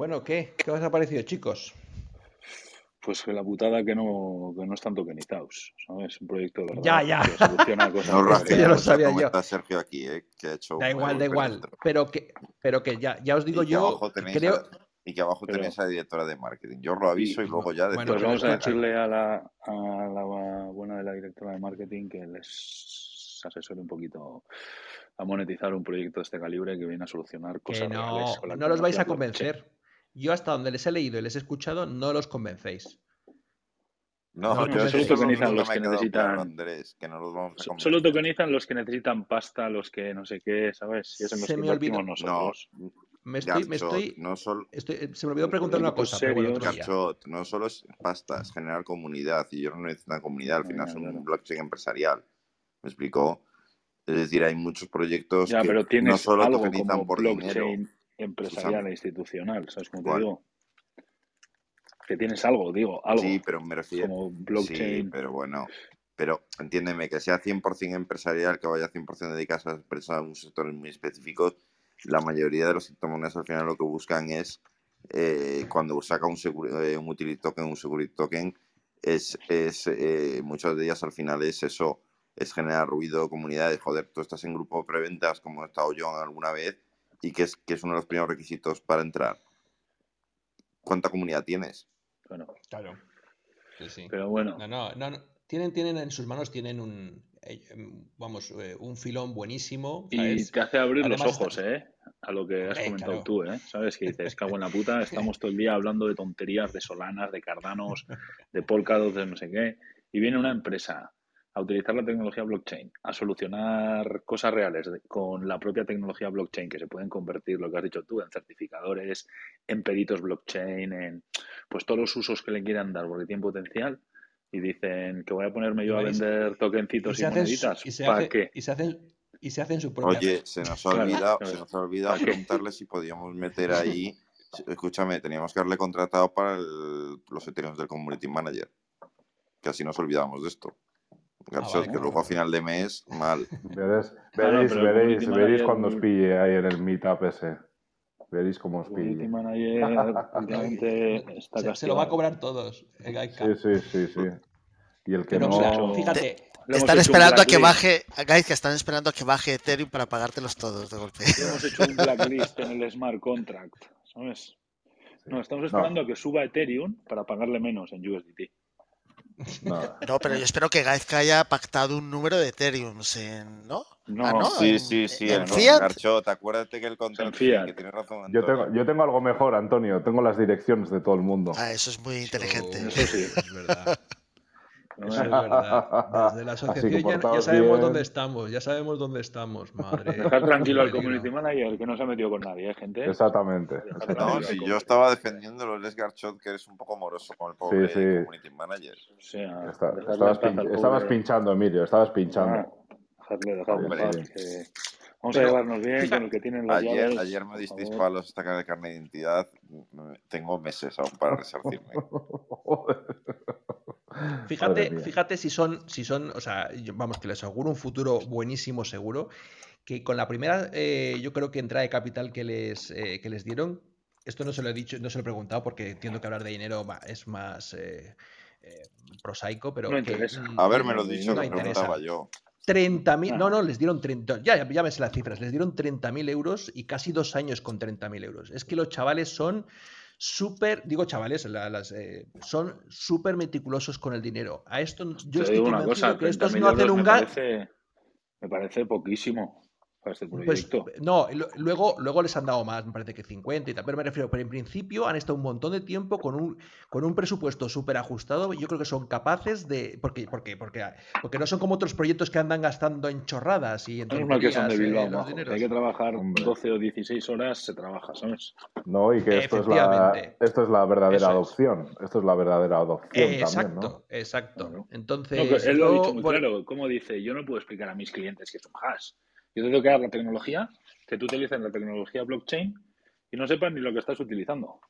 Bueno, ¿qué? ¿Qué os ha parecido, chicos? Pues la putada que no, que no están tokenizados, ¿sabes? Un proyecto de verdad Ya, ya. que soluciona cosas. No, ya lo sabía yo. Sergio aquí, ¿eh? que ha hecho Da igual, da igual. dentro. Pero que, pero que ya, ya os digo yo, abajo tenéis creo... a- y que abajo Pero- tenéis a la directora de marketing. Yo os lo aviso y, Y- luego ya bueno, Pues vamos a decirle a la, a la buena de la directora de marketing que les asesore un poquito a monetizar un proyecto de este calibre que viene a solucionar cosas Que no, reales con la no los vais a convencer. Yo hasta donde les he leído y les he escuchado, no los convencéis. No, No, eso solo tokenizan los que necesitan- claro, Andrés, que no los vamos a. Solo tokenizan los que necesitan pasta, los que no sé qué, ¿sabes? Y es en los Se que me olvidó- No, nosotros. Me estoy, me Garchot, estoy, no solo estoy- se me olvidó preguntar una cosa, pero bueno. Garchot, no solo es pasta, es generar comunidad. Y yo no necesito una comunidad, al final es un blockchain empresarial. ¿Me explicó? Es decir, hay muchos proyectos Ya, que pero no solo tokenizan por blockchain dinero. Empresarial e institucional, ¿sabes cómo te ¿Cuál? digo? Que tienes algo, digo, algo. Sí, pero me refiero. como Sí, blockchain. pero bueno. Pero entiéndeme, que sea 100% empresarial, que vaya 100% dedicado a empresas a un sector muy específico, la mayoría de los criptomonedas al final lo que buscan es, eh, cuando saca un, seguri- eh, un utility token, un security token, es, es eh, muchas de ellas al final es eso, es generar ruido, comunidades, joder, tú estás en grupo de preventas como he estado yo alguna vez y que es, que es uno de los primeros requisitos para entrar. ¿Cuánta comunidad tienes? Bueno, Claro. Sí, sí. pero bueno, No, no, no, no. Tienen, tienen en sus manos, tienen un, eh, vamos, eh, un filón buenísimo, y te hace abrir los ojos, ¿eh? A lo que has comentado claro. tú, ¿eh? ¿Sabes? Que dices, cago en la puta, estamos todo el día hablando de tonterías, de Solanas, de Cardanos, de Polkadot, de no sé qué, y viene una empresa a utilizar la tecnología blockchain, a solucionar cosas reales con la propia tecnología blockchain, que se pueden convertir, lo que has dicho tú, en certificadores, en peritos blockchain, en pues todos los usos que le quieran dar, porque tienen potencial, y dicen que voy a ponerme yo a vender tokencitos y, se hacen su- moneditas. y se ¿Para hace- qué? y se hacen y se hacen su propia Oye, se nos ha olvidado, claro. se nos ha olvidado preguntarle si podíamos meter ahí. Escúchame, teníamos que haberle contratado para el- los Ethereum del Community Manager. Que así nos olvidamos de esto. Ah, vale. que luego a final de mes, mal. Veréis, no, veréis, veréis, veréis cuando os pille ahí en el meetup ese. Veréis cómo os pille. Está se, se lo va a cobrar todos. Sí, sí, sí, sí. Y el que Pero no... mira, fíjate, Están esperando a que baje, guys, que están esperando a que baje Ethereum para pagártelos todos de golpe. Hemos hecho un blacklist en el smart contract, ¿sabes? No, estamos esperando a que suba Ethereum para pagarle menos en USDT. No. No, pero yo espero que Gaizka haya pactado un número de Ethereum, en, ¿no? No, Ah, ¿no? Sí, en- sí, sí. en el- Fiat. Garchot, acuérdate que el contrato. Fiat. que tienes razón. Yo tengo, yo tengo algo mejor, Antonio. Tengo las direcciones de todo el mundo. Ah, eso es muy inteligente. Eso sí. Es verdad. No Eso es- verdad. Desde la asociación ya, sabemos bien. dónde estamos, ya sabemos dónde estamos, madre. Dejar tranquilo al community manager que no se ha metido con nadie, ¿eh, gente. Exactamente. No, si yo estaba defendiéndolo, eres Garchot, que eres un poco moroso con el pobre Sí, sí. Community Manager. O sea, Está- estabas, pin- pinchando, Emilio. Estabas pinchando. Ah, dejarle en Hombre. paz, que Vamos a llevarnos bien con el que tiene las Ayer, llaves. ayer me disteis palos esta cara de carne de identidad. Mm, Tengo meses aún para resarcirme. Fíjate, fíjate si son, si son, o sea, yo- vamos, que les auguro un futuro buenísimo seguro, que con la primera, eh, yo creo que entrada de capital que les, eh, que les dieron, esto no se lo he dicho, no se lo he preguntado porque entiendo que hablar de dinero es más eh, eh, prosaico, pero No que, interesa. mm, Haberme lo No dicho, no que interesa. preguntaba yo. 30.000, Ah. no, no, les dieron 30, ya, ya me sé las cifras, les dieron 30.000 euros y casi dos años con 30.000 euros. Es que los chavales son súper, digo chavales, la- las, eh, son súper meticulosos con el dinero. A esto yo Te estoy digo una cosa, que estos 30.000 no hacen un me gas. parece, me parece poquísimo para este Pues proyecto. no, luego, luego les han dado más, me parece que 50 y tal, pero me refiero, pero en principio han estado un montón de tiempo con un, con un presupuesto súper ajustado. Yo creo que son capaces de. Porque, porque, porque, porque no son como otros proyectos que andan gastando en chorradas y en que son de eh, Bilbao, majo. Si dineros. hay que trabajar Hombre. 12 o 16 horas, se trabaja, ¿sabes? No, y que esto es, la, esto es la verdadera Eso es. adopción. Esto es la verdadera adopción también, exacto, ¿no? exacto. Entonces, No, él lo ha dicho muy por- claro. Como dice, yo no puedo explicar a mis clientes que es un hash. Yo te tengo que dar la tecnología, que tú utilices la tecnología blockchain y no sepas ni lo que estás utilizando.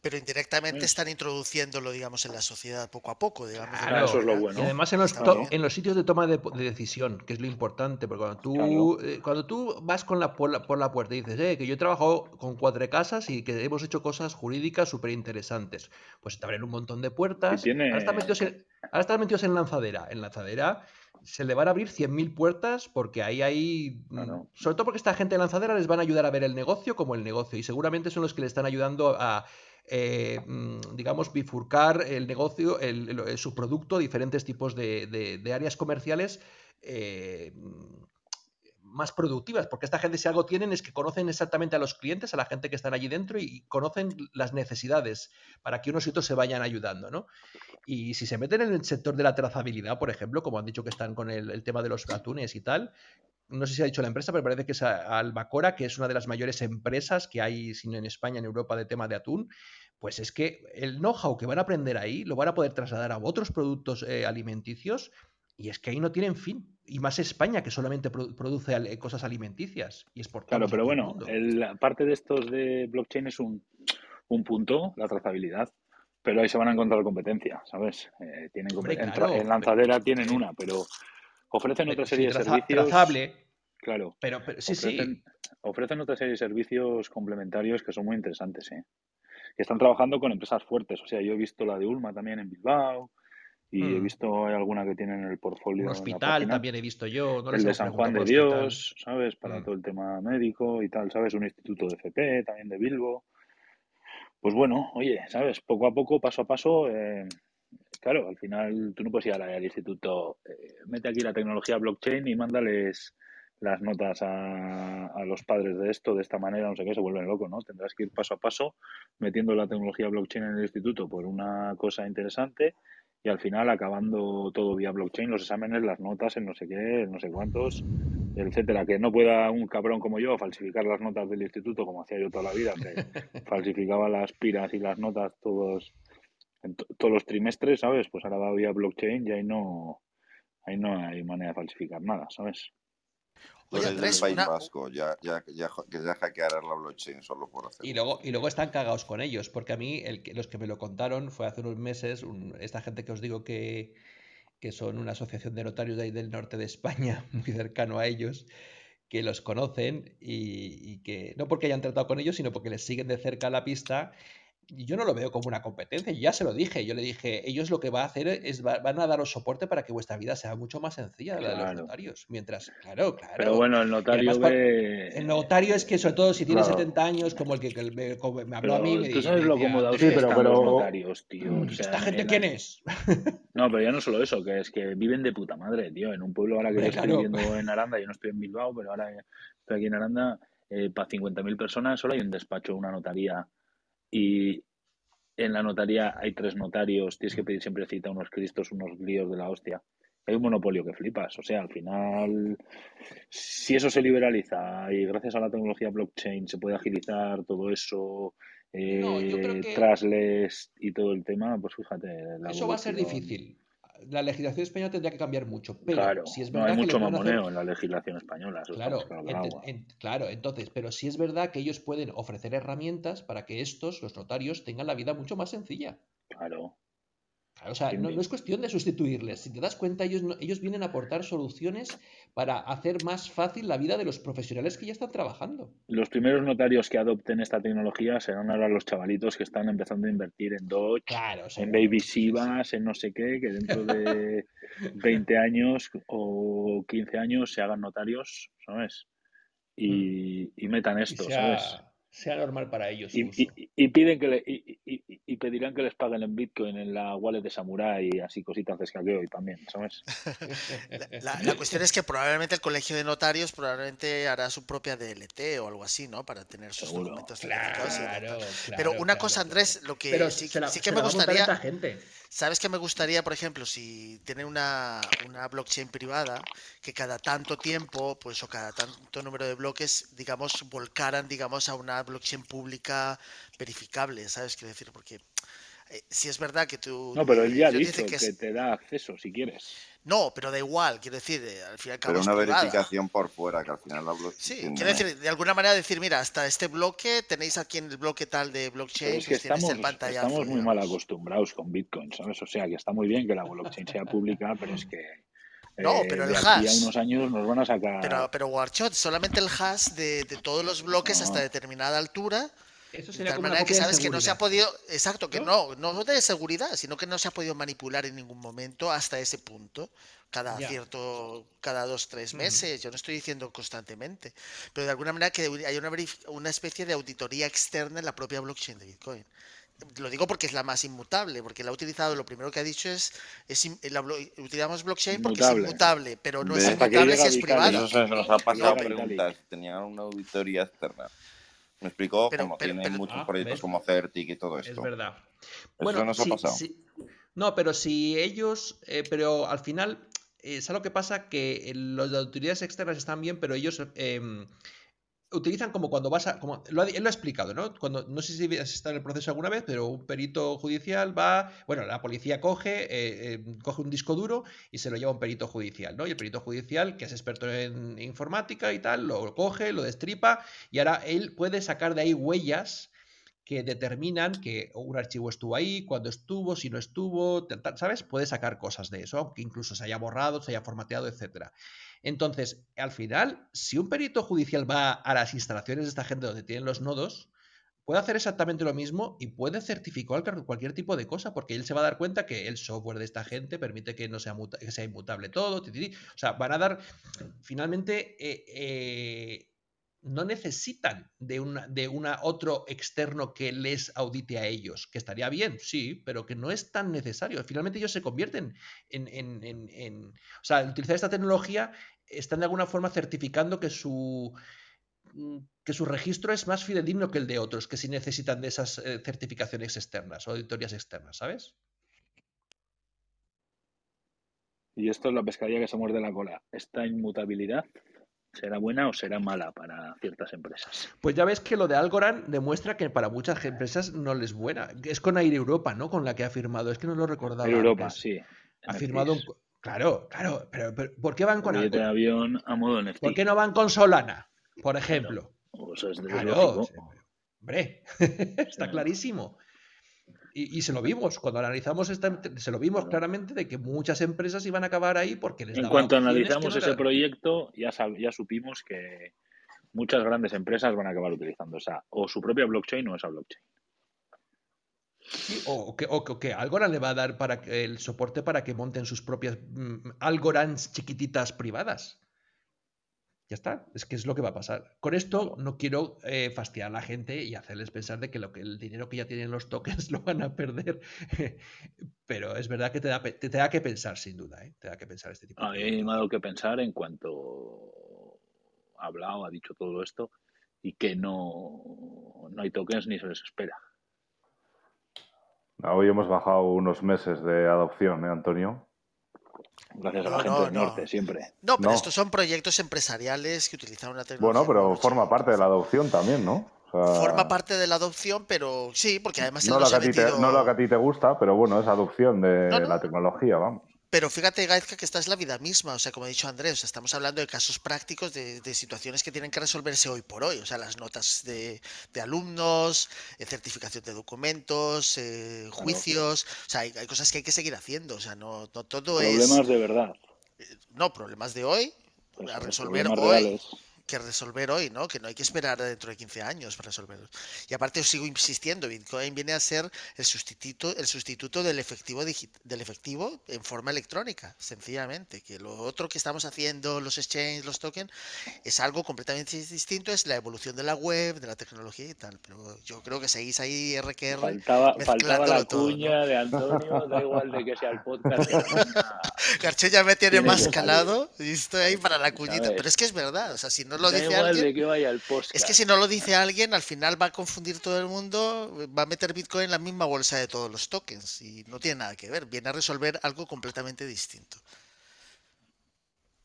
pero indirectamente están introduciéndolo, digamos, en la sociedad poco a poco, digamos. Claro, eso es lo bueno. Y además en los, en los sitios de toma de, de decisión, que es lo importante, porque cuando tú, Claro. eh, cuando tú vas con la, por, la, por la puerta y dices, eh, que yo he trabajado con cuatro casas y que hemos hecho cosas jurídicas súper interesantes, pues te abren un montón de puertas. tiene- Ahora, están metidos en, ahora están metidos en lanzadera. En lanzadera se le van a abrir 100.000 puertas porque ahí hay... mm, Claro. Sobre todo porque esta gente de lanzadera les van a ayudar a ver el negocio como el negocio y seguramente son los que le están ayudando a eh, mm, digamos, bifurcar el negocio, el, subproducto a diferentes tipos de, de- de áreas comerciales eh, más productivas, porque esta gente si algo tienen es que conocen exactamente a los clientes, a la gente que están allí dentro y conocen las necesidades para que unos y otros se vayan ayudando, ¿no? Y si se meten en el sector de la trazabilidad, por ejemplo, como han dicho que están con el, tema de los atunes y tal, no sé si ha dicho la empresa, pero parece que es Albacora, que es una de las mayores empresas que hay en España, en Europa, de tema de atún, pues es que el know-how que van a aprender ahí lo van a poder trasladar a otros productos eh, alimenticios y es que ahí no tienen fin. Y más España, que solamente produ- produce cosas alimenticias y exportamos. Claro, pero bueno, el- la parte de estos de blockchain es un, un punto, la trazabilidad, pero ahí se van a encontrar competencia, ¿sabes? Eh, tienen Hombre, en, lanzadera pero- tienen una, pero ofrecen otra Sí, serie de servicios. trazable, Claro, pero, pero sí, ofrecen, sí. ofrecen otra serie de servicios complementarios que son muy interesantes, ¿eh? Que están trabajando con empresas fuertes. O sea, yo he visto la de Ulma también en Bilbao y he Mm. visto hay alguna que tienen en el portfolio. Un en la hospital también he visto yo. No el de San Juan de Dios, ¿sabes? Para Mm. todo el tema médico y tal, ¿sabes? Un instituto de FP, también de Bilbo. Pues bueno, oye, ¿sabes? Poco a poco, paso a paso, eh, claro, al final tú no puedes ir al al instituto, eh, mete aquí la tecnología blockchain y mándales las notas a, a los padres de esto de esta manera, no sé qué, se vuelven locos, ¿no? Tendrás que ir paso a paso metiendo la tecnología blockchain en el instituto por una cosa interesante y al final acabando todo vía blockchain, los exámenes, las notas, en no sé qué, en no sé cuántos, etcétera. Que no pueda un cabrón como yo falsificar las notas del instituto como hacía yo toda la vida, que falsificaba las piras y las notas todos en to- todos los trimestres, ¿sabes? Pues ahora va vía blockchain y ahí no, ahí no hay manera de falsificar nada, ¿sabes? Del País una- Vasco, ya, ya, ya, que ya hackearán la blockchain solo por hacer. Y luego, y luego están cagados con ellos, porque a mí el que, los que me lo contaron fue hace unos meses, un- esta gente que os digo que, que son una asociación de notarios de ahí del norte de España, muy cercano a ellos, que los conocen y, y que no porque hayan tratado con ellos, sino porque les siguen de cerca la pista. Yo no lo veo como una competencia, yo ya se lo dije, yo le dije, ellos lo que va a hacer es va- van a daros soporte para que vuestra vida sea mucho más sencilla, la de los notarios. Mientras, claro, claro. Pero bueno, el notario además, ve... El notario es que, sobre todo, si tiene Claro. 70 años, como el que, que me, como me habló a mí, me, tú sabes me lo decía, cómodados Sí, que "Andrés, pero- los notarios, tío. O ¿y sea, ¿esta gente la- quién es? No, pero ya no solo eso, que es que viven de puta madre, tío. En un pueblo ahora que yo estoy claro. viviendo en Aranda, yo no estoy en Bilbao, pero ahora estoy aquí en Aranda, eh, para 50.000 personas solo hay un despacho, una notaría. Y en la notaría hay tres notarios, tienes que pedir siempre cita, unos cristos, unos líos de la hostia. Hay un monopolio que flipas. O sea, al final, si eso se liberaliza y gracias a la tecnología blockchain se puede agilizar todo eso, eh, No, yo creo que- trasles y todo el tema, pues fíjate. la Eso va a ser difícil. La legislación española tendría que cambiar mucho, pero Claro, si es no verdad hay que le mucho hacer- mamoneo en la legislación española. Eso Claro, claro que en- entonces, pero sí es verdad que ellos pueden ofrecer herramientas para que estos, los notarios, tengan la vida mucho más sencilla. Claro. Claro, o sea, no, no es cuestión de sustituirles. Si te das cuenta, ellos, no- ellos vienen a aportar soluciones para hacer más fácil la vida de los profesionales que ya están trabajando. Los primeros notarios que adopten esta tecnología serán ahora los chavalitos que están empezando a invertir en Dodge, Claro, en Baby. Sivas, en no sé qué, que dentro de 20 años o 15 años se hagan notarios, ¿sabes? Y, y metan Y esto, sea, ¿sabes? Sea normal para ellos. Y, y- y piden que le, y, y- y- y pedirán que les paguen en Bitcoin en la wallet de Samurai y así cositas de escaqueo y también, ¿sabes? La, la- la cuestión es que probablemente el colegio de notarios probablemente hará su propia DLT o algo así, ¿no? Para tener sus Seguro. documentos Claro, claro, Pero una claro, cosa. Andrés, lo que Pero sí, la- sí que me gustaría, gente. ¿sabes qué me gustaría, por ejemplo, si tienen una, una blockchain privada, que cada tanto tiempo, pues o cada tanto número de bloques, digamos, volcaran, digamos, a una blockchain pública verificable, ¿sabes? Quiero decir, porque eh, si es verdad que tú... No, pero él ya ha dicho que, es- te da acceso si quieres. No, pero da igual, quiero decir, eh, al fin y al cabo Pero una privada. verificación por fuera, que al final la blockchain. Sí, tiene- quiero decir, de alguna manera decir, mira, hasta este bloque tenéis aquí en el bloque tal de blockchain, Pero es que pues tienes estamos, el pantallazo. estamos muy mal acostumbrados con Bitcoin, ¿sabes? O sea, que está muy bien que la blockchain sea pública, pero es que No, eh, pero el de aquí hash. a unos años nos van a sacar... Pero, pero Warshot, solamente el hash de, de todos los bloques hasta No. determinada altura, Eso de sería tal como una manera que de sabes que no se ha podido, exacto, que no, no de seguridad, sino que no se ha podido manipular en ningún momento hasta ese punto, cada Ya. cierto, cada dos, tres meses, yo no estoy diciendo constantemente, pero de alguna manera que hay una, una especie de auditoría externa en la propia blockchain de Bitcoin. Lo digo porque es la más inmutable, porque la ha utilizado, lo primero que ha dicho es, es la utilizamos blockchain porque es Inmutable. inmutable, pero no es inmutable si es privada. Eso se nos ha pasado a Vitalik. preguntar. Tenían una auditoría externa. Me explicó, Pero- como pero- tienen pero- muchos Ah, proyectos ¿ves? como Certic y todo Es esto. verdad. Eso nos ha sí, pasado. sí. No, pero si ellos, eh, pero al final, eh, ¿sabes lo que pasa? Que eh, los de autoridades externas están bien, pero ellos eh, utilizan como cuando vas a, como lo ha, él lo ha explicado, ¿no? Cuando, no sé si has estado en el proceso alguna vez, pero un perito judicial va, bueno, la policía coge, eh, eh, coge un disco duro y se lo lleva a un perito judicial, ¿no? Y el perito judicial, que es experto en informática y tal, lo coge, lo destripa y ahora él puede sacar de ahí huellas que determinan que un archivo estuvo ahí, cuándo estuvo, si no estuvo, ¿sabes? Puede sacar cosas de eso, aunque incluso se haya borrado, se haya formateado, etcétera. Entonces, al final, si un perito judicial va a las instalaciones de esta gente donde tienen los nodos, puede hacer exactamente lo mismo y puede certificar cual- cualquier tipo de cosa, porque él se va a dar cuenta que el software de esta gente permite que no sea, que sea inmutable todo. O sea, van a dar, finalmente, eh, eh, no necesitan de una, de una otro externo que les audite a ellos, que estaría bien, sí, pero que no es tan necesario. Finalmente ellos se convierten en, en- en- en- o sea, al utilizar esta tecnología están de alguna forma certificando que su mm, que su registro es más fidedigno que el de otros, que sí necesitan de esas eh, certificaciones externas o auditorías externas, ¿sabes? Y esto es la pescadilla que se muerde la cola. ¿Esta inmutabilidad será buena o será mala para ciertas empresas? Pues ya ves que lo de Algorand demuestra que para muchas empresas no les es buena. Es con Air Europa, ¿no? Con la que ha firmado. Es que no lo recordaba. Air Europa, antes. sí. Ha NFTs. firmado un... Claro, claro, pero, pero ¿por qué van con Billete de Algorand? avión a modo NFT. ¿Por qué no van con Solana, por ejemplo? Pues es, es Claro, lógico. sí, hombre, está clarísimo. Y, y se lo vimos, cuando analizamos esta, se lo vimos claramente de que muchas empresas iban a acabar ahí porque les En cuanto analizamos no ese proyecto, ya, sab- ya supimos que muchas grandes empresas van a acabar utilizando esa, o su propia blockchain o esa blockchain. Sí, o, que, o que- o que Algorand le va a dar para que- el soporte para que monten sus propias mm, Algorands chiquititas privadas. Ya está, es que es lo que va a pasar. Con esto no quiero eh, fastidiar a la gente y hacerles pensar de que, lo que el dinero que ya tienen los tokens lo van a perder. Pero es verdad que te da, pe- te, te da que pensar, sin duda, ¿eh? Te da que pensar este tipo A de mí me ha dado que pensar en cuanto ha hablado, ha dicho todo esto, y que no, no hay tokens ni se les espera. Hoy hemos bajado unos meses de adopción, ¿eh, Antonio? Gracias a la No, gente no, del no. norte, siempre. No, pero No. estos son proyectos empresariales que utilizan una tecnología. Bueno, pero forma parte de la adopción también, ¿no? O sea, Forma parte de la adopción, pero sí, porque además no, lo que ha a ti te, metido... no lo que a ti te gusta, pero bueno, es adopción de No, no. la tecnología, vamos. Pero fíjate, Gaizka, que esta es la vida misma. O sea, como ha dicho Andrés, o sea, estamos hablando de casos prácticos de, de situaciones que tienen que resolverse hoy por hoy. O sea, las notas de, de alumnos, eh, certificación de documentos, eh, juicios. O sea, hay, hay cosas que hay que seguir haciendo. O sea, no, no todo es. Problemas de verdad. No, problemas de hoy Pues, a los resolver hoy. reales. Que resolver hoy, ¿no? Que no hay que esperar dentro de 15 años para resolverlos. Y aparte os sigo insistiendo, Bitcoin viene a ser el sustituto, el sustituto del efectivo del efectivo en forma electrónica, sencillamente. Que lo otro que estamos haciendo, los exchanges, los tokens, es algo completamente distinto, es la evolución de la web, de la tecnología y tal. Pero yo creo que seguís ahí RQR. Faltaba, faltaba la todo, ¿no? cuña de Antonio, da igual de que sea el podcast. Garché ya me tiene Tiene más calado y estoy ahí para la cuñita. Pero es que es verdad, o sea, si no lo da dice igual alguien... de que vaya el podcast. Es que si no lo dice alguien, al final va a confundir todo el mundo, va a meter Bitcoin en la misma bolsa de todos los tokens y no tiene nada que ver, viene a resolver algo completamente distinto.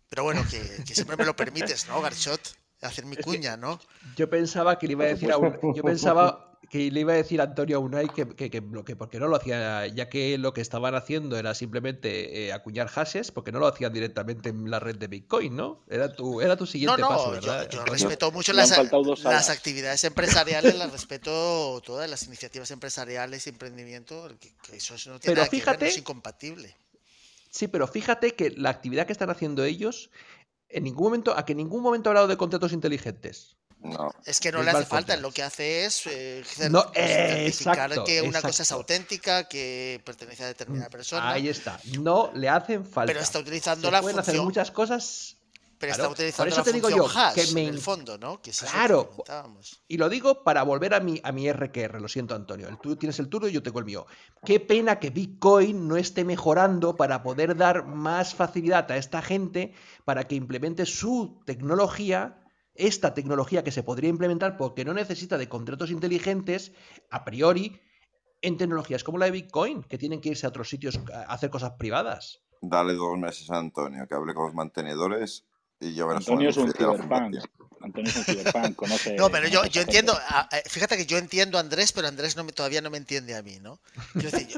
Pero bueno, que, que siempre me lo permites, ¿no, Garchot? Hacer mi cuña, ¿no? Yo pensaba que le iba a decir a un, yo pensaba que le iba a decir a Antonio Unai que, que, que, lo que porque no lo hacía, ya que lo que estaban haciendo era simplemente eh, acuñar hashes, porque no lo hacían directamente en la red de Bitcoin, ¿no? Era tu, era tu No, siguiente no, paso, yo, ¿verdad? yo Antonio? respeto mucho las, las actividades empresariales, las respeto todas las iniciativas empresariales y emprendimiento, que, que eso no tiene Pero nada que ver, no fíjate- es incompatible. Sí, pero fíjate que la actividad que están haciendo ellos, en ningún momento, a que en ningún momento ha hablado de contratos inteligentes. No, Es que no Es le hace falta, lo que hace es eh, No, certificar exacto, que una cosa es auténtica, que pertenece a determinada persona, Ahí está. No le hacen falta. pero está utilizando Se la pueden hacer muchas cosas. pero claro, está utilizando por eso la te digo yo hash que me en el fondo, ¿no? Que es que Claro. Y lo digo para volver a mi, a mi RQR, lo siento Antonio. El- Tú tienes el tuyo y yo tengo el mío. Qué pena que Bitcoin no esté mejorando para poder dar más facilidad a esta gente para que implemente su tecnología, esta tecnología que se podría implementar porque no necesita de contratos inteligentes a priori en tecnologías como la de Bitcoin, que tienen que irse a otros sitios a hacer cosas privadas. dale dos meses a Antonio que hable con los mantenedores y ya verás Antonio es un ciberpunk. Antonio es un ciberpunk, conoce. No, pero yo, yo entiendo, gente. a- a- fíjate que yo entiendo a Andrés, pero Andrés no me, todavía no me entiende a mí, ¿no? Yo, yo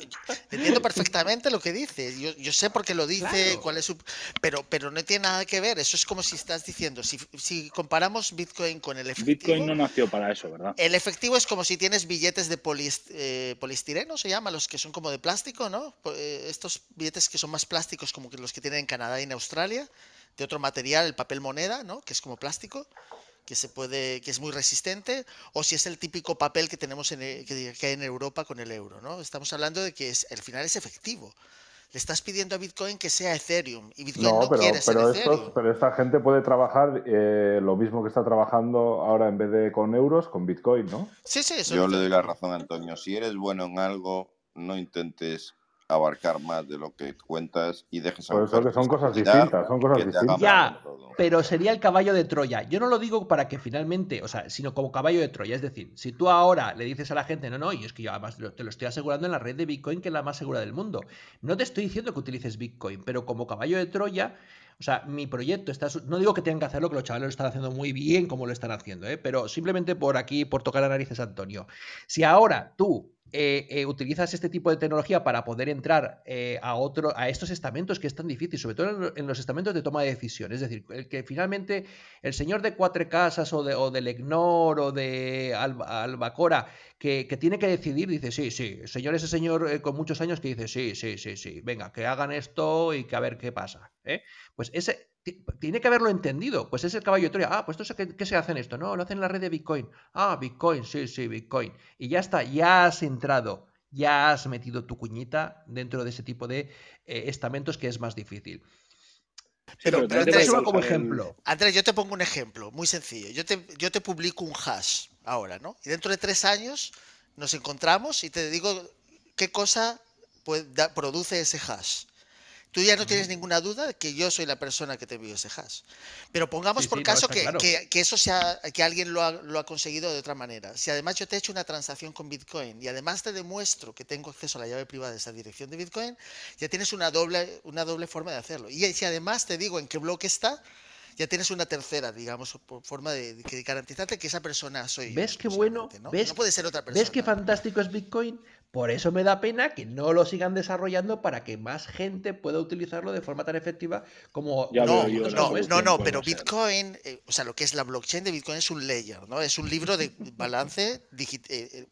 entiendo perfectamente lo que dice, yo, yo sé por qué lo dice, Claro. cuál es su... Pero, pero no tiene nada que ver, eso es como si estás diciendo, si, si comparamos Bitcoin con el efectivo... Bitcoin no nació para eso, ¿verdad? El efectivo es como si tienes billetes de polis- eh, polistireno, se llama, los que son como de plástico, ¿no? Eh, estos billetes que son más plásticos como que los que tienen en Canadá y en Australia, de otro material, el papel moneda, ¿no? Que es como plástico, que se puede, que es muy resistente, o si es el típico papel que tenemos en, e- que, que hay en Europa con el euro, ¿no? Estamos hablando de que es, al final es efectivo. Le estás pidiendo a Bitcoin que sea Ethereum y Bitcoin no, No, pero, quiere ser Ethereum. pero esta gente puede trabajar eh, lo mismo que está trabajando ahora en vez de con euros, con Bitcoin, ¿no? Sí, sí, eso Yo le doy la razón a Antonio. Si eres bueno en algo, no intentes abarcar más de lo que cuentas y dejes a eso que son cosas distintas, son cosas distintas. Ya. Pero sería el caballo de Troya. Yo no lo digo para que finalmente, o sea, sino como caballo de Troya. Es decir, si tú ahora le dices a la gente, no, no, y es que yo además te lo estoy asegurando en la red de Bitcoin, que es la más segura del mundo. No te estoy diciendo que utilices Bitcoin, pero como caballo de Troya, o sea, mi proyecto está. No digo que tengan que hacerlo, que los chavales lo están haciendo muy bien como lo están haciendo, ¿eh? pero simplemente por aquí, por tocar las narices, Antonio. Si ahora tú eh, eh, utilizas este tipo de tecnología para poder entrar eh, a otro, a estos estamentos que es tan difícil, sobre todo en, lo- en los estamentos de toma de decisión. Es decir, el que finalmente el señor de Cuatro Casas o, de, o del EGNOR o de Alba- Albacora que, tiene que decidir, dice, sí, sí, señor ese señor con muchos años que dice, sí, sí, sí, sí, venga, que hagan esto y que a ver qué pasa. Pues ese tiene que haberlo entendido. Pues es el caballo de Troya. Ah, pues esto, ¿qué, qué se hace en esto? No, lo hacen en la red de Bitcoin. Ah, Bitcoin, sí, sí, Bitcoin. Y ya está, ya has entrado, ya has metido tu cuñita dentro de ese tipo de eh, estamentos que es más difícil. Sí, pero- Andrés, como ejemplo. Yo te pongo un ejemplo muy sencillo. Yo te, yo te publico un hash ahora, ¿no? Y dentro de tres años nos encontramos y te digo qué cosa puede- da- produce ese hash. Tú ya no tienes ninguna duda de que yo soy la persona que te envió ese hash. Pero pongamos Sí, por sí, caso que, claro. que- que eso sea, que alguien lo ha, lo ha conseguido de otra manera. Si además yo te he hecho una transacción con Bitcoin y además te demuestro que tengo acceso a la llave privada de esa dirección de Bitcoin, ya tienes una doble, una doble forma de hacerlo. Y si además te digo en qué bloque está, ya tienes una tercera, digamos, forma de, de garantizarte que esa persona soy yo. ¿Ves qué bueno? exclusivamente, ¿no? ¿Ves, no puede ser otra persona. ¿Ves qué fantástico es Bitcoin? Por eso me da pena que no lo sigan desarrollando para que más gente pueda utilizarlo de forma tan efectiva como Ya No, yo no, no, no, pero ser. Bitcoin, eh, o sea, lo que es la blockchain de Bitcoin es un layer, ¿no? Es un libro de balance eh, eh,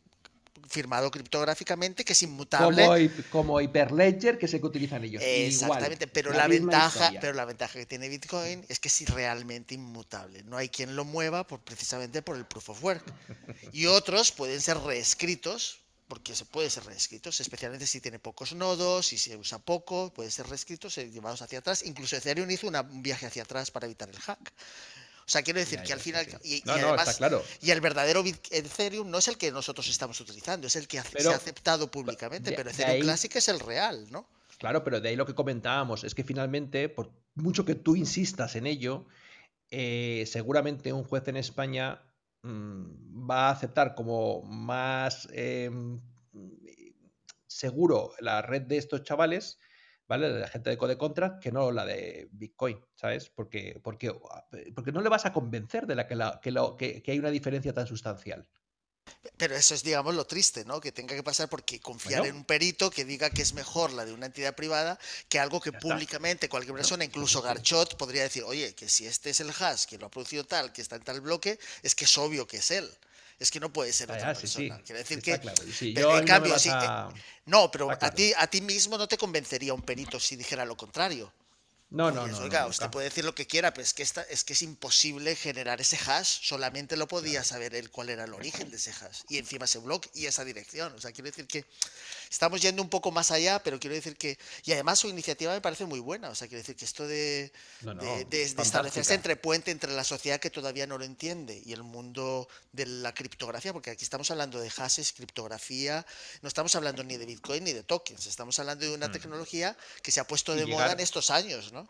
firmado criptográficamente que es inmutable. como, hi- como Hyperledger, que que utilizan ellos. Exactamente, Igual, pero la ventaja, historia. pero la ventaja que tiene Bitcoin es que es realmente inmutable. No hay quien lo mueva por, precisamente por el proof of work. Y otros pueden ser reescritos, porque se puede ser reescritos, especialmente si tiene pocos nodos, si se usa poco, puede ser reescritos, eh, llevados hacia atrás. Incluso Ethereum hizo una- un viaje hacia atrás para evitar el hack. O sea, quiero decir Ya, que al final. Y, y No, no, además- está claro. y el verdadero Ethereum no es el que nosotros estamos utilizando, es el que se ha aceptado públicamente, de- pero Ethereum ahí- Classic es el real, ¿no? Claro, pero de ahí lo que comentábamos es que finalmente, por mucho que tú insistas en ello, eh, seguramente un juez en España mm, va a aceptar como más eh, seguro la red de estos chavales, ¿vale? De la gente de Code Contract, que no la de Bitcoin, ¿sabes? Porque, porque, porque no le vas a convencer de la que, la- que, que- que hay una diferencia tan sustancial. Pero eso es, digamos, lo triste, ¿no? Que tenga que pasar porque confiar Bueno. en un perito que diga que es mejor la de una entidad privada que algo que públicamente cualquier persona, incluso Garchot, podría decir, oye, que si este es el hash que lo ha producido tal, que está en tal bloque, es que es obvio que es él. Es que no puede ser Ah, otra sí, sí. persona. Quiere decir Está que. claro. Sí, yo en no cambio, sí, a- No, pero a ti, a ti mismo no te convencería un perito si dijera lo contrario. No, no, Dices, no. Oiga, no, usted puede decir lo que quiera, pero es que, esta, es que es imposible generar ese hash. Solamente lo podía saber él cuál era el origen de ese hash. Y encima ese blog y esa dirección. O sea, quiero decir que estamos yendo un poco más allá, pero quiero decir que. Y además su iniciativa me parece muy buena. O sea, quiero decir que esto de, No, no, de, de- de fantástica. establecerse entre puente entre la sociedad que todavía no lo entiende y el mundo de la criptografía, porque aquí estamos hablando de hashes, criptografía, no estamos hablando ni de Bitcoin ni de tokens, estamos hablando de una tecnología que se ha puesto Mm. De moda en estos años, ¿no?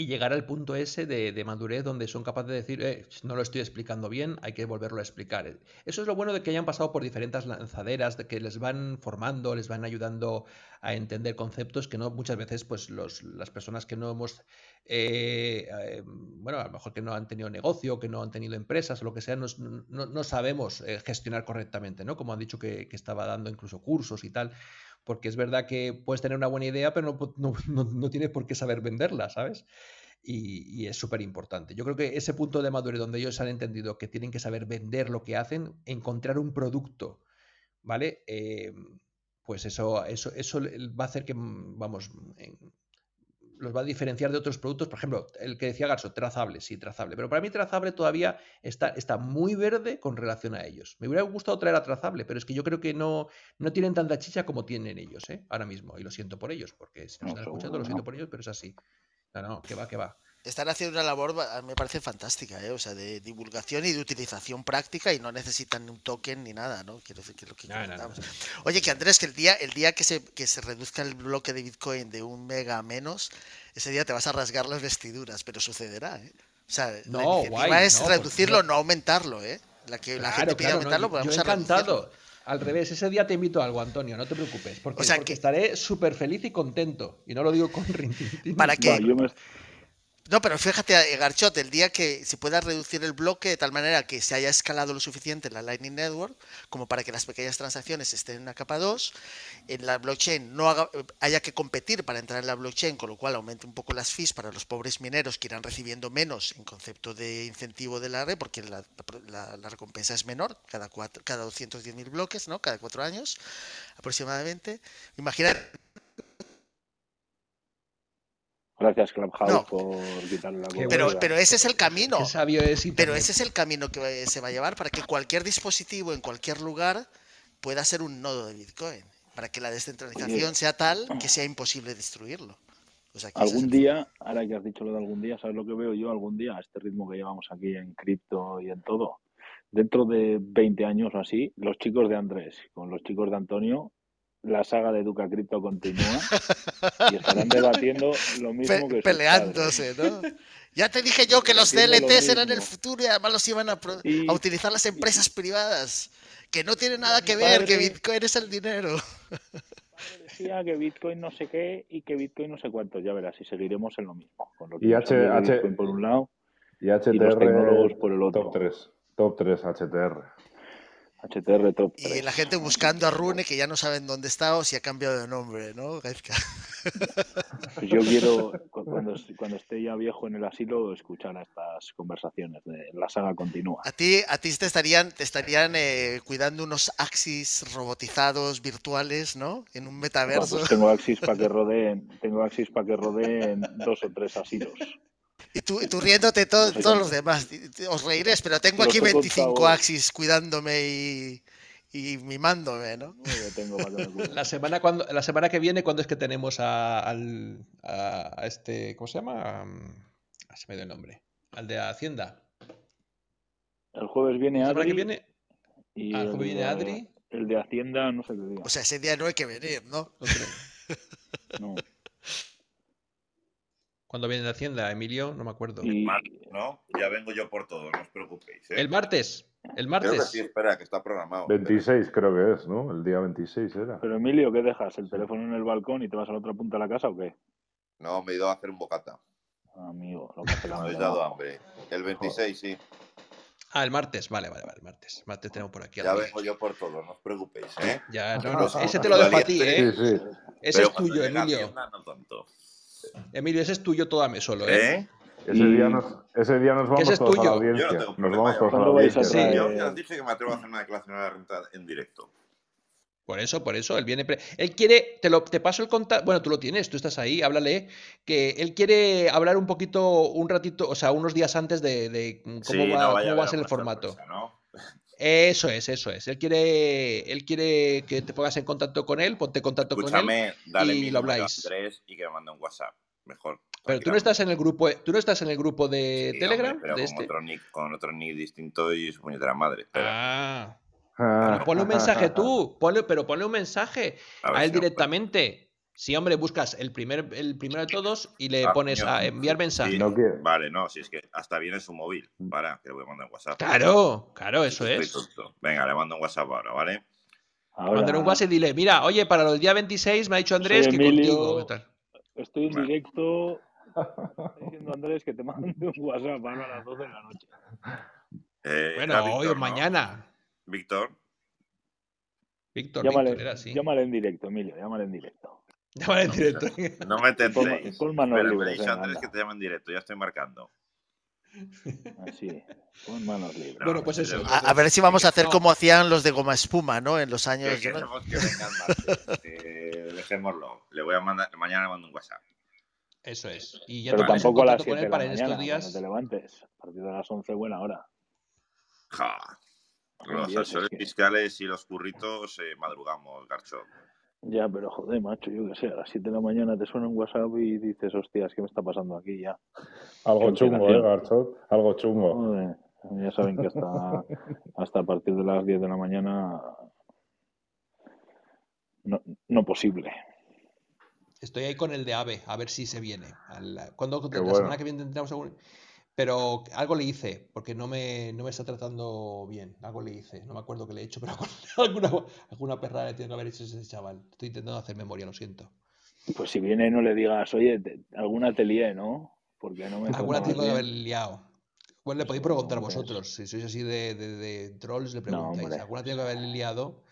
Y llegar al punto ese de, de madurez donde son capaces de decir, eh, no lo estoy explicando bien, hay que volverlo a explicar. Eso es lo bueno de que hayan pasado por diferentes lanzaderas, de que les van formando, les van ayudando a entender conceptos que no muchas veces pues los, las personas que no hemos, eh, eh, bueno, a lo mejor que no han tenido negocio, que no han tenido empresas o lo que sea, nos- no, no sabemos eh, gestionar correctamente, ¿no? Como han dicho que, que estaba dando incluso cursos y tal porque es verdad que puedes tener una buena idea, pero no, no, no, no tienes por qué saber venderla, ¿sabes? Y, y es súper importante. Yo creo que ese punto de madurez donde ellos han entendido que tienen que saber vender lo que hacen, encontrar un producto, ¿vale? Eh, pues eso, eso, eso va a hacer que, vamos, en- los va a diferenciar de otros productos. Por ejemplo, el que decía Garso, trazable, sí, trazable. Pero para mí trazable todavía está, está muy verde con relación a ellos. Me hubiera gustado traer a trazable, pero es que yo creo que no, no tienen tanta chicha como tienen ellos, ¿eh? Ahora mismo. Y lo siento por ellos, porque si nos No, están escuchando, lo siento por ellos, pero es así. No, no, que va, que va. Están haciendo una labor, me parece fantástica, ¿eh? O sea, de divulgación y de utilización práctica y no necesitan ni un token ni nada, ¿no? Quiero decir que lo que No, no, no. Oye, que Andrés, que el día, el día que se, que se reduzca el bloque de Bitcoin de un mega a menos, ese día te vas a rasgar las vestiduras, pero sucederá, ¿eh? O sea, la No, iniciativa guay, es no, reducirlo, no. aumentarlo, ¿eh? La que la gente pide claro, aumentarlo, yo- pues yo vamos a encantado. reducirlo. Al revés, ese día te invito a algo, Antonio, no te preocupes, porque, O sea porque que- estaré súper feliz y contento. Y no lo digo con rintintín. Para que- Va, yo me- No, pero fíjate, eh, Garchot, el día que se pueda reducir el bloque de tal manera que se haya escalado lo suficiente en la Lightning Network como para que las pequeñas transacciones estén en la capa 2, en la blockchain no eh, haya que competir para entrar en la blockchain, con lo cual aumente un poco las fees para los pobres mineros que irán recibiendo menos en concepto de incentivo de la red, porque la, la- recompensa es menor cada, cada 210.000 bloques, ¿no? Cada cuatro años aproximadamente. Imagina Gracias, Clubhouse, No. por quitarle la Pero, pero ese es el camino. Qué sabio es Pero ese es el camino que se va a llevar para que cualquier dispositivo en cualquier lugar pueda ser un nodo de Bitcoin. Para que la descentralización sea tal que sea imposible destruirlo. O sea, Algún el- día, ahora que has dicho lo de algún día, ¿sabes lo que veo yo algún día? A este ritmo que llevamos aquí en cripto y en todo. Dentro de 20 años o así, los chicos de Andrés con los chicos de Antonio, la saga de Educa Cripto continúa y estarán debatiendo lo mismo pe- que peleándose, ¿no? Ya te dije yo que los DLTs eran el futuro y además los iban a, pro- Y- a utilizar las empresas privadas. Que no tiene nada que ver, que padre- Bitcoin es el dinero. padres. Decía que Bitcoin no sé qué y que Bitcoin no sé cuántos. Ya verás, y seguiremos en lo mismo. Con lo que Y H- Bitcoin por un lado, Y HTR tecnólogos por el otro. top 3. Top 3 HTR. HTR Top Y 3. la gente buscando a Rune que ya no saben dónde está o si ha cambiado de nombre, ¿no? Gaizka? Pues yo quiero, cu- cuando, cuando esté ya viejo en el asilo, escuchar estas conversaciones. De, la saga continúa. A ti, a ti te estarían, te estarían eh, cuidando unos Axis robotizados virtuales, ¿no? En un Bueno, metaverso. pues tengo Axis para que rodeen, tengo Axis para que rodeen dos o tres asilos. Y tú, y tú riéndote todos los demás. Os reiréis, pero tengo aquí he 25 contado. Axis cuidándome y, y mimándome, ¿no? Yo tengo. La semana, cuando, la semana que viene, ¿cuándo es que tenemos a, al, a, a este, ¿cómo se llama? Ah, se me dio el nombre. Al de Hacienda. El jueves viene ¿La semana que Adri viene? y Ah, el jueves viene de, Adri. el de Hacienda no sé qué diga. O sea, ese día no hay que venir, ¿no? No. ¿Cuándo viene de Hacienda, Emilio? No me acuerdo. Y ¿no? Ya vengo yo por todo, no os preocupéis. ¿eh? El martes. El Creo que martes. sí, espera, que está programado. 26 creo que es, ¿no? El día 26 era. pero Emilio, ¿qué dejas? ¿El teléfono en el balcón y te vas a la otra punta de la casa o qué? No, me he ido a hacer un bocata. Amigo, lo que hace la Me habéis dado hambre. El 26, sí. Ah, el martes, vale, vale, vale, el martes. Martes tenemos por aquí. Ya vengo yo por todo, no os preocupéis, ¿eh? Ya, no, no, ese te lo dejo a ti, ¿eh? Sí, sí. Ese Pero es cuando tuyo, Emilio. Hacienda, no tanto. Emilio, ese es tuyo todo a mí solo, ¿eh? ¿Eh? Ese, Y- día nos, ese día nos ese vamos es todos a la tuyo. Yo no audiencia. tengo Nos problema. vamos todos a la ¿Cuándo vais a audiencia. Sí. Yo ya os dije que me atrevo a hacer una declaración de la renta en directo. Por eso, por eso, él viene. pre- Él quiere, te lo, te paso el contacto. Bueno, tú lo tienes, tú estás ahí, háblale. Que él quiere hablar un poquito, un ratito, o sea, unos días antes de, de cómo, Sí, va, no cómo va a ser el formato. Eso es, eso es. Él quiere, él quiere que te pongas en contacto con él, ponte en contacto con él. Escúchame, dale y mi lo habláis. Andrés y que me mande un WhatsApp. Mejor. Pero tú no estás en el grupo, tú no estás en el grupo de Sí, Telegram, hombre, pero de con, este. otro nick, con otro nick distinto y su puñetera madre. Espera, Ah, Ah. pero ponle un mensaje tú, ponle, pero ponle un mensaje a él si no- Sí, hombre, buscas el primer, el primero de todos y le Ah, pones a enviar mensaje. Sí, No quiere. Vale, no, si es que hasta viene su móvil. Para, que le voy a mandar un WhatsApp. Claro, claro, eso Estoy es. tonto. Venga, le mando un WhatsApp ahora, ¿vale? Mándale un WhatsApp y dile, mira, oye, para los días 26 me ha dicho Andrés Soy que Emilio. contigo. ¿qué tal? Estoy en Vale. directo. Está diciendo Andrés que te mande un WhatsApp ahora a las 12 de la noche. Eh, Bueno, era hoy Víctor, o ¿no? mañana. Víctor, Víctor, Llámale, Víctor, era así. llámale en directo, Emilio, llámale en directo. Llámale en directo. no me Pon, tentéis. Espera, me Andrés que te llama en directo, ya estoy marcando. Así, pon manos libres. No, Bueno, pues eso. A, a ver si vamos a hacer No. como hacían los de goma espuma, ¿no? En los que años. yo no- que vengan más. Eh, dejémoslo. Le voy a mandar, mañana le mando un WhatsApp. Eso es. Y ya Pero te tampoco a las contacto con 7 él de para la mañana, estos días. cuando te levantes. A partir de las 11, buena hora. Ja. Los asesores que- fiscales y los curritos eh, madrugamos, Garcho. Ya, pero joder, macho, yo que sé, a las 7 de la mañana te suena un WhatsApp y dices, hostias, ¿qué me está pasando aquí ya? Algo chungo, ¿eh. Garchot? Algo chungo. Joder, ya saben que hasta, hasta a partir de las 10 de la mañana no, no posible. Estoy ahí con el de AVE, a ver si se viene. Al- ¿Cuándo? Qué la bueno. semana que viene tendremos algún... Pero algo le hice, porque no me, no me está tratando bien. Algo le hice. No me acuerdo qué le he hecho, pero alguna, alguna perra le tiene que haber hecho ese chaval. Estoy intentando hacer memoria, lo siento. Pues si viene no le digas, oye, te- alguna te lié, ¿no? Porque no me Alguna tengo que haber liado. Bueno, le podéis no, preguntar hombre, vosotros. Si sois así de, de- de trolls, le No, preguntáis. Alguna tengo que haber liado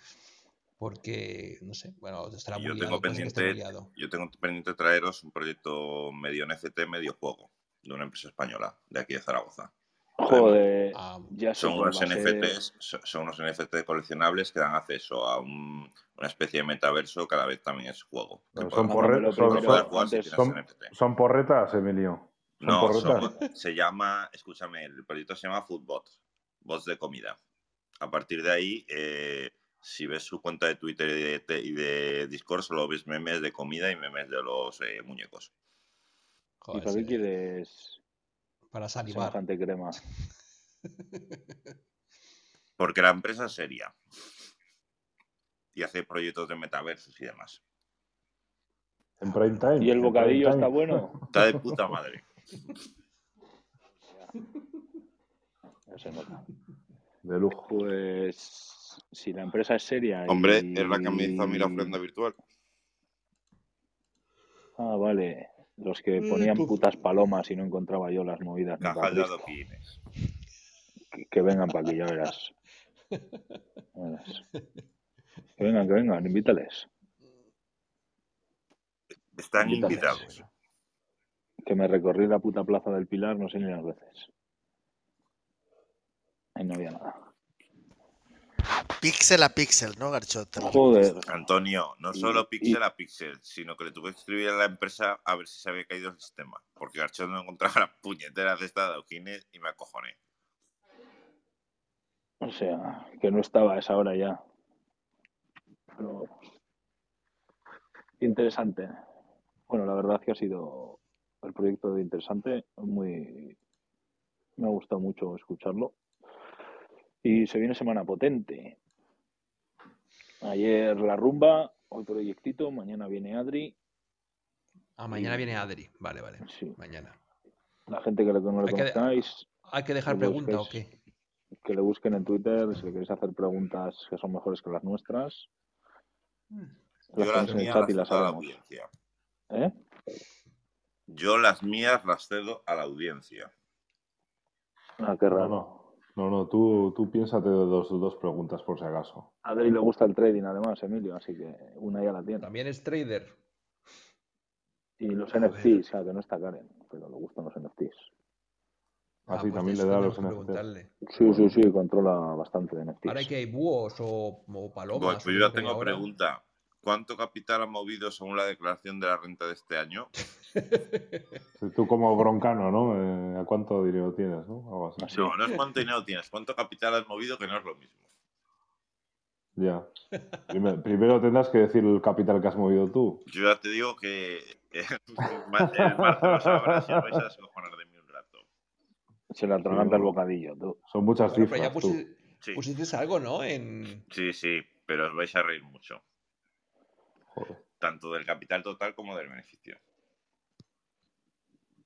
porque, no sé, bueno, estará muy yo liado. tengo pendiente, liado. yo tengo pendiente traeros un proyecto medio NFT, medio juego, de una empresa española, de aquí de Zaragoza. Joder, Ah, ya Son unos ser. NFTs, so- son unos NFT coleccionables que dan acceso a un- una especie de metaverso, cada vez también es juego. Son porretas, son, son, son- NFT. son porretas, Emilio. Son No, porretas. son- se llama, escúchame, el proyecto se llama Foodbot, bots de comida. A partir de ahí, eh, si ves su cuenta de Twitter y de, te- y de Discord, solo ves memes de comida y memes de los eh, muñecos. ¿Y joder, para qué quieres para salivar. semejante crema? Porque la empresa es seria. Y hace proyectos de metaversos y demás. En prime time. ¿Y el bocadillo está bueno? Está de puta madre. Ya se nota. De lujo. Pues si la empresa es seria Hombre, y... es la que me hizo a mí la ofrenda virtual. Ah, vale. Los que Mm, ponían putas palomas y no encontraba yo las movidas. Cajas de adoquines. Que, que vengan para aquí, ya verás. Que vengan, que vengan, invítales. Están Invítales. invitados. Que me recorrí la puta plaza del Pilar no sé ni las veces. Ahí no había nada. Píxel a píxel, ¿no, Garchot? Joder. Antonio, no solo pixel a pixel, sino que le tuve que escribir a la empresa a ver si se había caído el sistema. Porque Garchón no encontraba la puñetera cesta de adoquines y me acojoné. O sea, que no estaba a esa hora ya. Pero... Interesante. Bueno, la verdad que ha sido el proyecto de interesante. Muy... Me ha gustado mucho escucharlo. Y se viene semana potente. Ayer la rumba, hoy proyectito, mañana viene Adri. Ah, mañana Y- viene Adri. Vale, vale. Sí. Mañana. La gente que no que- conozcáis, ¿Hay que dejar Lo pregunta o qué? que le busquen en Twitter si le queréis hacer preguntas que son mejores que las nuestras. Yo Las en el mías chat las y las cedo a la haremos. audiencia. ¿Eh? Yo las mías las cedo a la audiencia. Ah, qué No, raro. No. No, tú, tú piénsate dos, dos preguntas por si acaso. A Adri le gusta el trading además, Emilio, así que una ya la tiene. También es trader. Y los Joder. NFTs, o sea, que no está Karen, pero le gustan los NFTs. Ah, sí, pues también le da los NFTs. Sí, sí, sí, controla bastante de NFTs. Ahora que hay búhos o, o palomas. Pues, pues yo hay tengo ahora. pregunta. ¿Cuánto capital ha movido según la declaración de la renta de este año? Tú como broncano, ¿no? Eh, ¿A cuánto dinero tienes, no? Así. No, no es cuánto dinero tienes, cuánto capital has movido, que no es lo mismo. Ya. Primero, primero tendrás que decir el capital que has movido tú. Yo ya te digo que el Marce lo sabrá si os vais a descojonar de mí un rato. Se le atraganta el bocadillo, tú. Son muchas Bueno, pero ya cifras, tú. pusi- Sí, pusiste algo, ¿no? En... sí, sí, pero os vais a reír mucho. Joder. Tanto del capital total como del beneficio.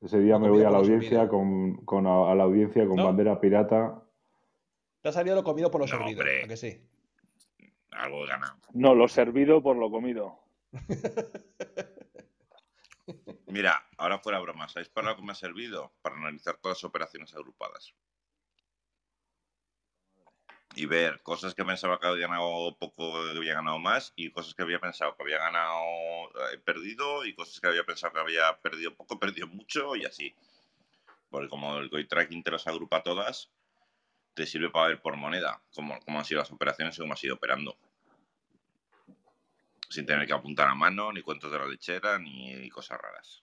Ese día me voy comido a la audiencia con, con a, a la audiencia con ¿No? bandera pirata. Te ha salido lo comido por lo No, servido. hombre. ¿a que sí? Algo ganado. No, lo servido por lo comido. Mira, ahora fuera broma, ¿sabéis para lo que me ha servido? Para analizar todas las operaciones agrupadas. Y ver cosas que pensaba que había ganado poco, que había ganado más, y cosas que había pensado que había ganado, eh, perdido, y cosas que había pensado que había perdido poco, perdido mucho, y así. Porque como el Goit Tracking te las agrupa todas, te sirve para ver por moneda cómo, cómo han sido las operaciones y cómo has ido operando. Sin tener que apuntar a mano, ni cuentos de la lechera, ni cosas raras.